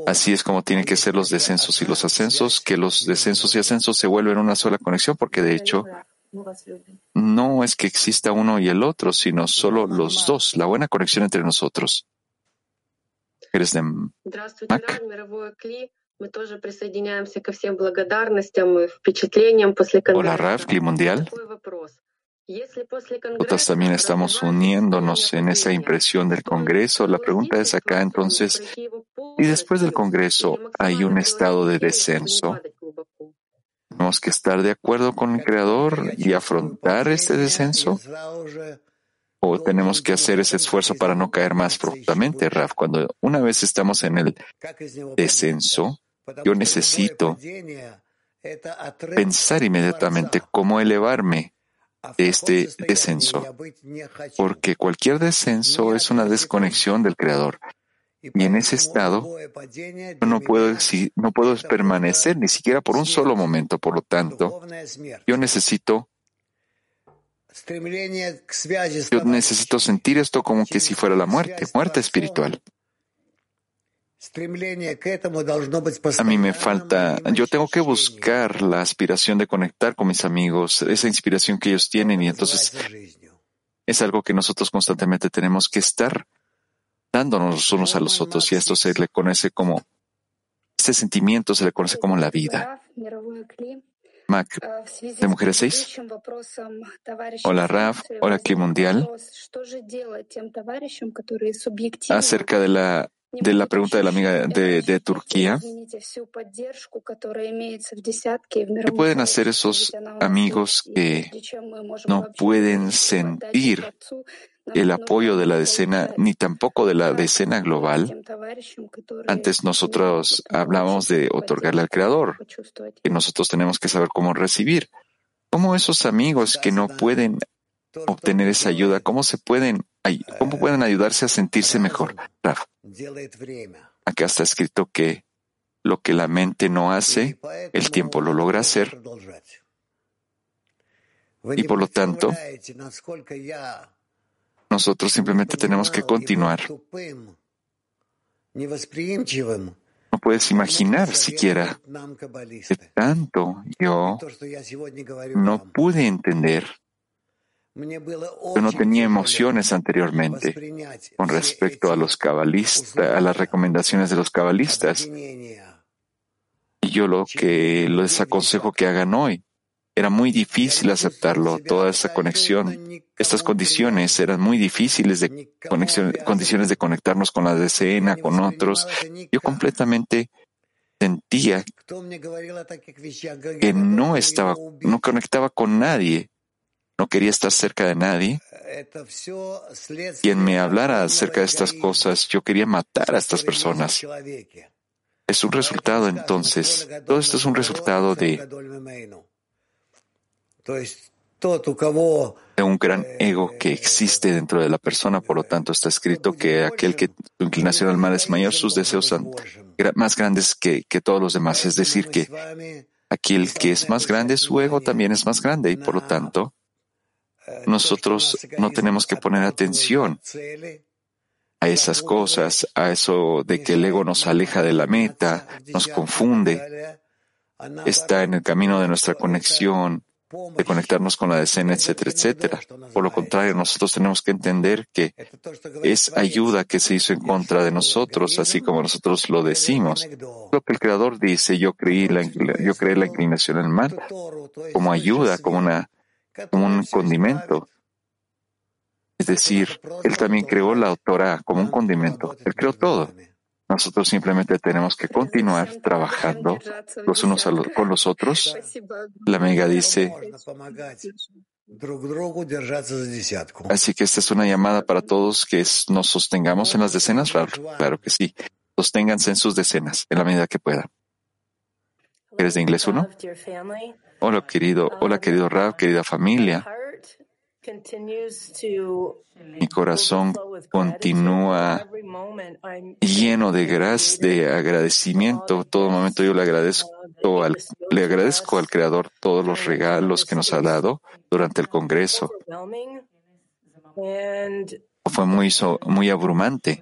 Así es como tienen que ser los descensos y los ascensos, que los descensos y ascensos se vuelven una sola conexión, porque de hecho no es que exista uno y el otro, sino solo los dos, la buena conexión entre nosotros. Eres. Hola, Raf, Cli Mundial. Nosotros también estamos uniéndonos en esa impresión del Congreso. La pregunta es acá entonces, ¿y después del Congreso hay un estado de descenso? ¿Tenemos que estar de acuerdo con el Creador y afrontar este descenso? ¿O tenemos que hacer ese esfuerzo para no caer más profundamente, Raf? Cuando una vez estamos en el descenso, yo necesito pensar inmediatamente cómo elevarme este descenso, porque cualquier descenso es una desconexión del Creador. Y en ese estado no puedo, no puedo permanecer ni siquiera por un solo momento. Por lo tanto, yo necesito yo necesito sentir esto como que si fuera la muerte, muerte espiritual. A mí me falta, yo tengo que buscar la aspiración de conectar con mis amigos, esa inspiración que ellos tienen y entonces es algo que nosotros constantemente tenemos que estar dándonos unos a los otros y esto se le conoce como, este sentimiento se le conoce como la vida. Mac, de Mujeres 6. Hola Raf, hola aquí Mundial. Acerca de la de la pregunta de la amiga de, de Turquía. ¿Qué pueden hacer esos amigos que no pueden sentir el apoyo de la decena ni tampoco de la decena global? Antes nosotros hablábamos de otorgarle al Creador, que nosotros tenemos que saber cómo recibir. ¿Cómo esos amigos que no pueden obtener esa ayuda, cómo se pueden ¿Cómo pueden ayudarse a sentirse mejor? Acá está escrito que lo que la mente no hace, el tiempo lo logra hacer. Y por lo tanto, nosotros simplemente tenemos que continuar. No puedes imaginar siquiera que tanto yo no pude entender yo no tenía emociones anteriormente con respecto a los cabalistas, a las recomendaciones de los cabalistas. Y yo lo que les aconsejo que hagan hoy. Era muy difícil aceptarlo, toda esa conexión. Estas condiciones eran muy difíciles de conexión, condiciones de conectarnos con la decena, con otros. Yo completamente sentía que no estaba, no conectaba con nadie no quería estar cerca de nadie. Quien me hablara acerca de estas cosas, yo quería matar a estas personas. Es un resultado entonces, todo esto es un resultado de, de un gran ego que existe dentro de la persona. Por lo tanto, está escrito que aquel que su inclinación al mal es mayor, sus deseos son más grandes que, que todos los demás. Es decir, que aquel que es más grande, su ego también es más grande y por lo tanto, nosotros no tenemos que poner atención a esas cosas, a eso de que el ego nos aleja de la meta, nos confunde, está en el camino de nuestra conexión, de conectarnos con la decena, etcétera, etcétera. Por lo contrario, nosotros tenemos que entender que es ayuda que se hizo en contra de nosotros, así como nosotros lo decimos. Lo que el Creador dice, yo creí la, yo creé la inclinación al mal como ayuda, como una un condimento. Es decir, Él también creó la autora como un condimento. Él creó todo. Nosotros simplemente tenemos que continuar trabajando los unos con los otros. La amiga dice, así que esta es una llamada para todos que nos sostengamos en las decenas. Claro que sí. Sosténganse en sus decenas en la medida que puedan. ¿Eres de inglés uno? Hola querido, hola querido Rab, querida familia. Mi corazón continúa lleno de gracia, de agradecimiento. Todo momento yo le agradezco al, le agradezco al Creador todos los regalos que nos ha dado durante el Congreso. Fue muy, muy abrumante.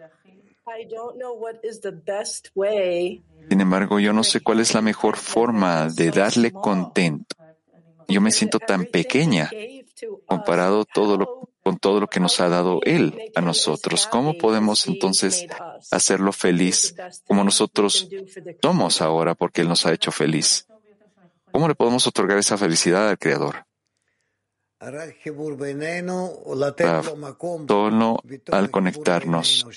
Sin embargo, yo no sé cuál es la mejor forma de darle contento. Yo me siento tan pequeña comparado todo con todo lo que nos ha dado Él a nosotros. ¿Cómo podemos entonces hacerlo feliz como nosotros somos ahora porque Él nos ha hecho feliz? ¿Cómo le podemos otorgar esa felicidad al Creador? Solo al conectarnos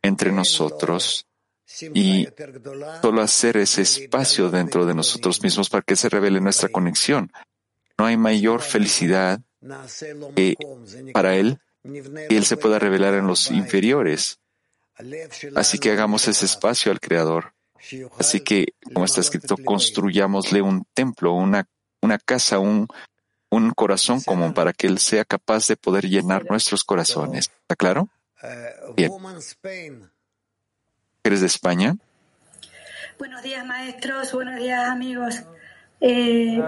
entre nosotros y solo hacer ese espacio dentro de nosotros mismos para que se revele nuestra conexión. No hay mayor felicidad que para Él que Él se pueda revelar en los inferiores. Así que hagamos ese espacio al Creador. Así que, como está escrito, construyámosle un templo, una, una casa, un, un corazón común para que Él sea capaz de poder llenar nuestros corazones. ¿Está claro? Bien. ¿Eres de España? Buenos días, maestros. Buenos días, amigos. Eh,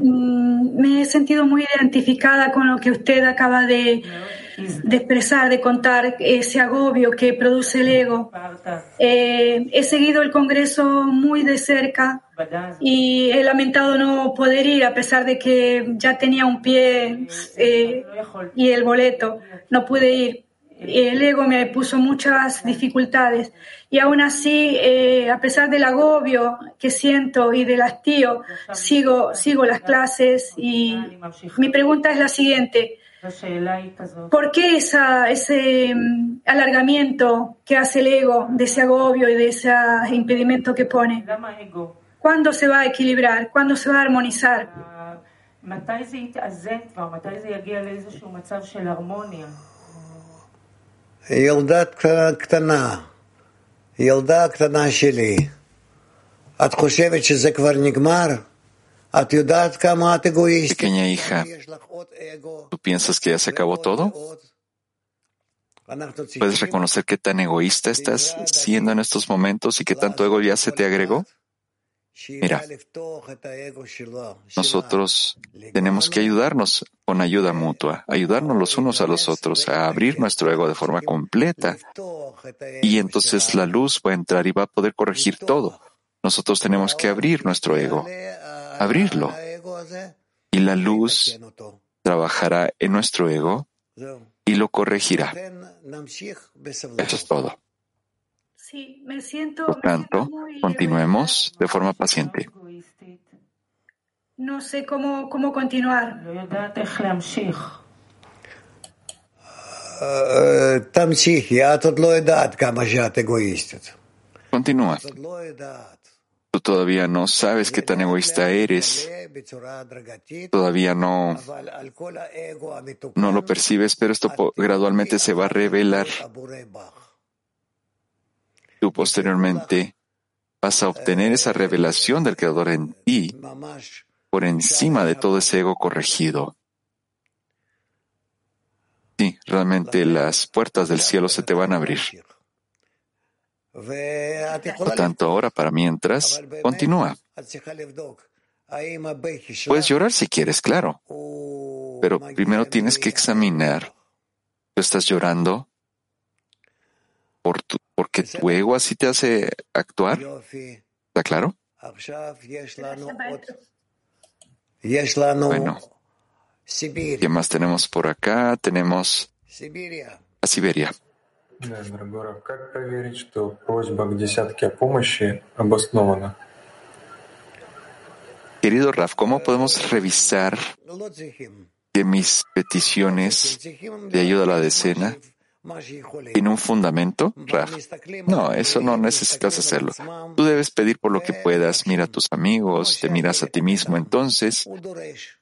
mm, me he sentido muy identificada con lo que usted acaba de, de expresar, de contar, ese agobio que produce el ego. Eh, he seguido el Congreso muy de cerca y he lamentado no poder ir a pesar de que ya tenía un pie eh, y el boleto. No pude ir el ego me puso muchas dificultades y aún así, eh, a pesar del agobio que siento y del hastío, sigo, sigo las clases y mi pregunta es la siguiente. ¿Por qué esa, ese mm, alargamiento que hace el ego de ese agobio y de ese impedimento que pone? ¿Cuándo se va a equilibrar? ¿Cuándo se va a armonizar? ילדה קטנה, ילדה קטנה שלי, את חושבת שזה כבר נגמר? את יודעת כמה את אגואיסטית? Pequeña hija, ¿tú piensas que ya se acabó todo? ¿Puedes reconocer qué tan egoísta estás siendo en estos momentos y qué tanto ego ya se te agregó? Mira, nosotros tenemos que ayudarnos con ayuda mutua, ayudarnos los unos a los otros a abrir nuestro ego de forma completa. Y entonces la luz va a entrar y va a poder corregir todo. Nosotros tenemos que abrir nuestro ego, abrirlo. Y la luz trabajará en nuestro ego y lo corregirá. Eso es todo. Sí, me siento. Por tanto, continuemos de forma paciente. No sé cómo, cómo continuar. Continúa. Tú todavía no sabes qué tan egoísta eres. Todavía no, no lo percibes, pero esto gradualmente se va a revelar posteriormente vas a obtener esa revelación del Creador en ti por encima de todo ese ego corregido. Sí, realmente las puertas del cielo se te van a abrir. Por tanto, ahora para mientras, continúa. Puedes llorar si quieres, claro, pero primero tienes que examinar. ¿Tú estás llorando por tu, porque tu ego así te hace actuar. ¿Está claro? Bueno, ¿qué más tenemos por acá? Tenemos a Siberia. Querido Raf, ¿cómo podemos revisar que mis peticiones de ayuda a la decena ¿Tiene un fundamento, Raf? No, eso no necesitas hacerlo. Tú debes pedir por lo que puedas, mira a tus amigos, te miras a ti mismo entonces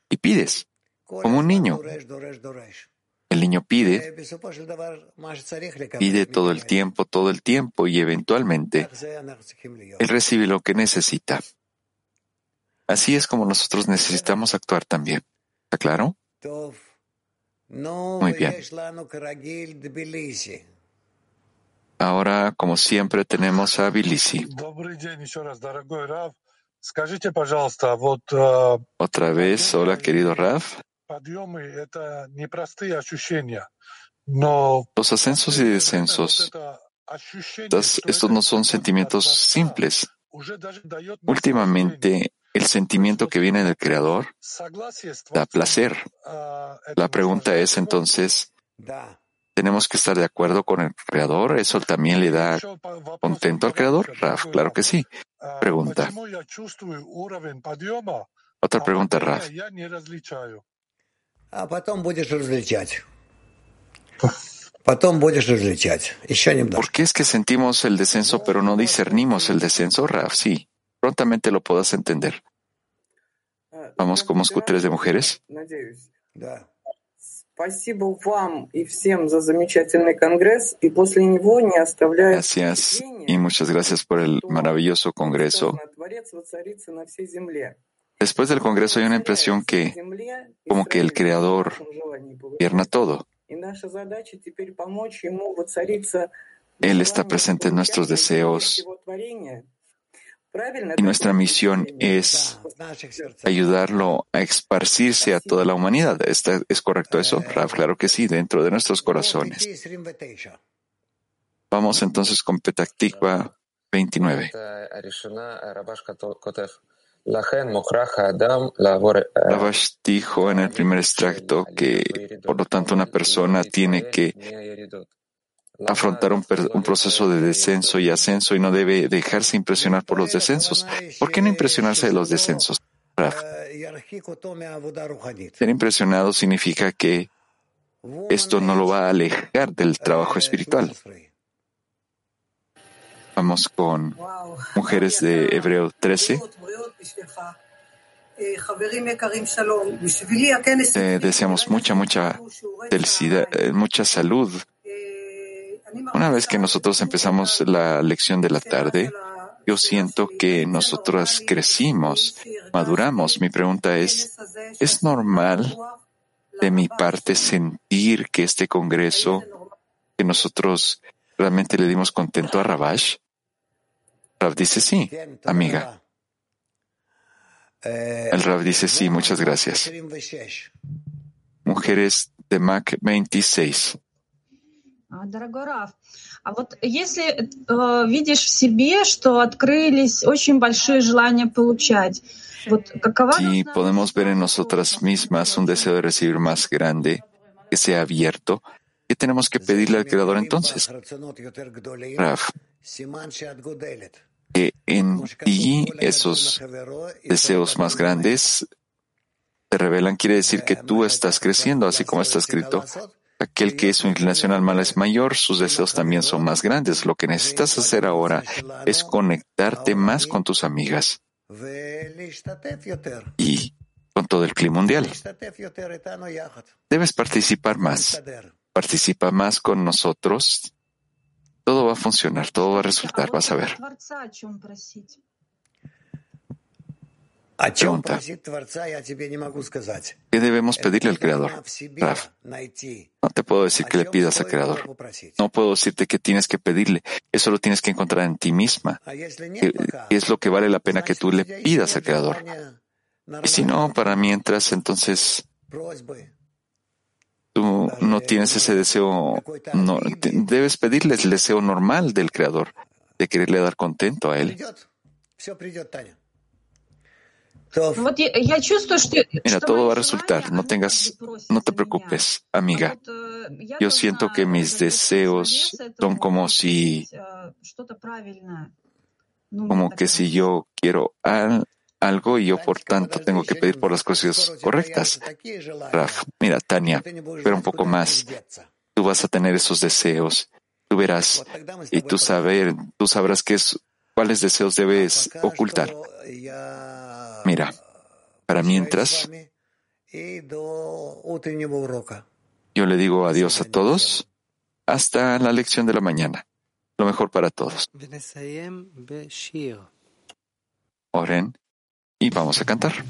y pides, como un niño. El niño pide, pide todo el tiempo, todo el tiempo y eventualmente él recibe lo que necesita. Así es como nosotros necesitamos actuar también. ¿Está claro? Muy bien. Ahora, como siempre, tenemos a Bilisi. Otra vez, hola querido Raf. Los ascensos y descensos, estos no son sentimientos simples. Últimamente, el sentimiento que viene del Creador da placer. La pregunta es entonces, ¿tenemos que estar de acuerdo con el Creador? ¿Eso también le da contento al Creador? Raf, claro que sí. Pregunta. Otra pregunta, Raf. ¿Por qué es que sentimos el descenso pero no discernimos el descenso, Raf? Sí, prontamente lo puedas entender. Vamos como escutres de mujeres. Gracias y muchas gracias por el maravilloso congreso. Después del congreso hay una impresión que como que el creador pierna todo. Él está presente en nuestros deseos y nuestra misión es ayudarlo a esparcirse a toda la humanidad. ¿Es correcto eso, Raf? Claro que sí, dentro de nuestros corazones. Vamos entonces con Petaktikva 29. Rabash dijo en el primer extracto que, por lo tanto, una persona tiene que afrontar un, proceso de descenso y ascenso y no debe dejarse impresionar por los descensos. ¿Por qué no impresionarse de los descensos? Ser impresionado significa que esto no lo va a alejar del trabajo espiritual. Vamos con mujeres de Hebreo 13. Eh, deseamos mucha, mucha felicidad, eh, mucha salud una vez que nosotros empezamos la lección de la tarde, yo siento que nosotros crecimos, maduramos. Mi pregunta es, ¿es normal de mi parte sentir que este Congreso, que nosotros realmente le dimos contento a Rabash? Rav dice sí, amiga. El Rav dice sí, muchas gracias. Mujeres de Mac 26. Дорогой Раф, а вот если э, видишь в себе, что открылись очень большие желания получать, вот какова Si podemos ver en nosotras mismas un deseo de recibir más grande, que sea abierto, ¿qué tenemos que pedirle al Creador entonces? Raf, que en ti esos deseos más grandes te revelan, quiere decir que tú estás creciendo, así como está escrito aquel que su inclinación al mal es mayor, sus deseos también son más grandes. Lo que necesitas hacer ahora es conectarte más con tus amigas y con todo el clima mundial. Debes participar más. Participa más con nosotros. Todo va a funcionar, todo va a resultar, vas a ver. Pregunta. ¿Qué debemos pedirle al Creador? Raf, no te puedo decir que le pidas al Creador. No puedo decirte que tienes que pedirle. Eso lo tienes que encontrar en ti misma. ¿Qué es lo que vale la pena que tú le pidas al Creador? Y si no, para mientras, entonces tú no tienes ese deseo, no, debes pedirle el deseo normal del Creador, de quererle dar contento a Él. Mira, todo va a resultar. No tengas, no te preocupes, amiga. Yo siento que mis deseos son como si, como que si yo quiero algo y yo por tanto tengo que pedir por las cosas correctas. Raf, mira, Tania, pero un poco más. Tú vas a tener esos deseos. Tú verás y tú saber, tú sabrás qué es, cuáles deseos debes ocultar. Mira, para mientras, yo le digo adiós a todos hasta la lección de la mañana. Lo mejor para todos. Oren y vamos a cantar.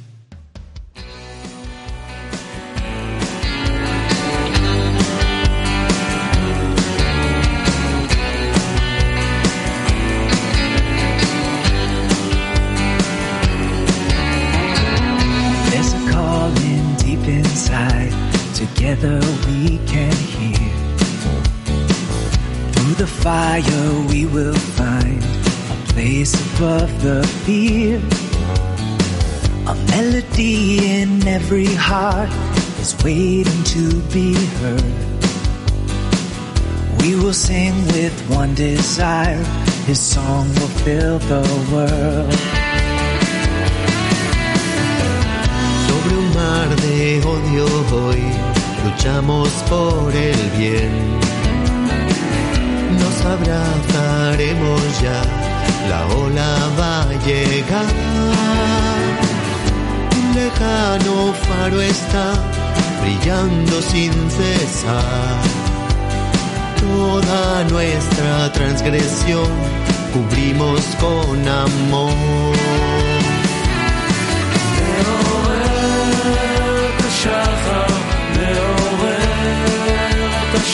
Together we can hear. Through the fire we will find a place above the fear. A melody in every heart is waiting to be heard. We will sing with one desire, His song will fill the world. Sobre un mar de odio hoy luchamos por el bien. abrazaremos ya, la ola va a llegar. Un lejano faro está brillando sin cesar. Toda nuestra transgresión cubrimos con amor. את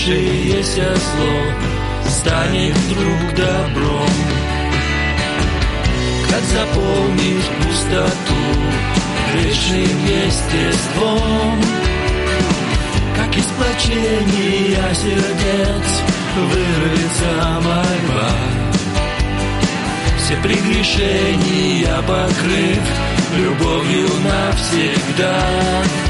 раскрывшееся зло станет вдруг добром, как заполнишь пустоту грешным естеством, как из плачения сердец вырвется мольба. Все прегрешения покрыв любовью навсегда.